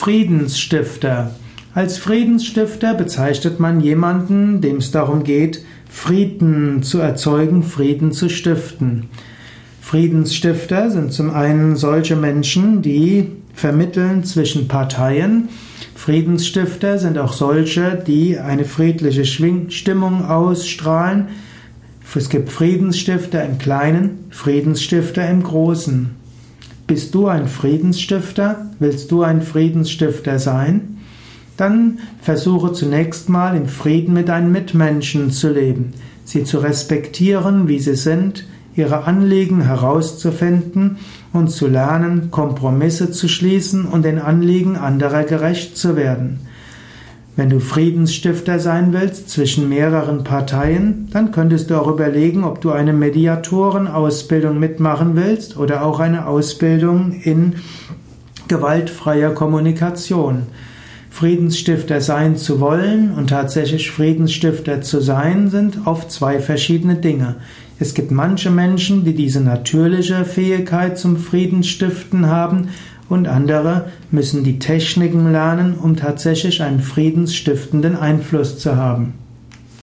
Friedensstifter. Als Friedensstifter bezeichnet man jemanden, dem es darum geht, Frieden zu erzeugen, Frieden zu stiften. Friedensstifter sind zum einen solche Menschen, die vermitteln zwischen Parteien. Friedensstifter sind auch solche, die eine friedliche Stimmung ausstrahlen. Es gibt Friedensstifter im Kleinen, Friedensstifter im Großen. Bist du ein Friedensstifter? Willst du ein Friedensstifter sein? Dann versuche zunächst mal im Frieden mit deinen Mitmenschen zu leben, sie zu respektieren, wie sie sind, ihre Anliegen herauszufinden und zu lernen, Kompromisse zu schließen und den Anliegen anderer gerecht zu werden. Wenn du Friedensstifter sein willst zwischen mehreren Parteien, dann könntest du auch überlegen, ob du eine Mediatorenausbildung mitmachen willst oder auch eine Ausbildung in gewaltfreier Kommunikation. Friedensstifter sein zu wollen und tatsächlich Friedensstifter zu sein, sind oft zwei verschiedene Dinge. Es gibt manche Menschen, die diese natürliche Fähigkeit zum Friedensstiften haben und andere müssen die Techniken lernen, um tatsächlich einen friedensstiftenden Einfluss zu haben.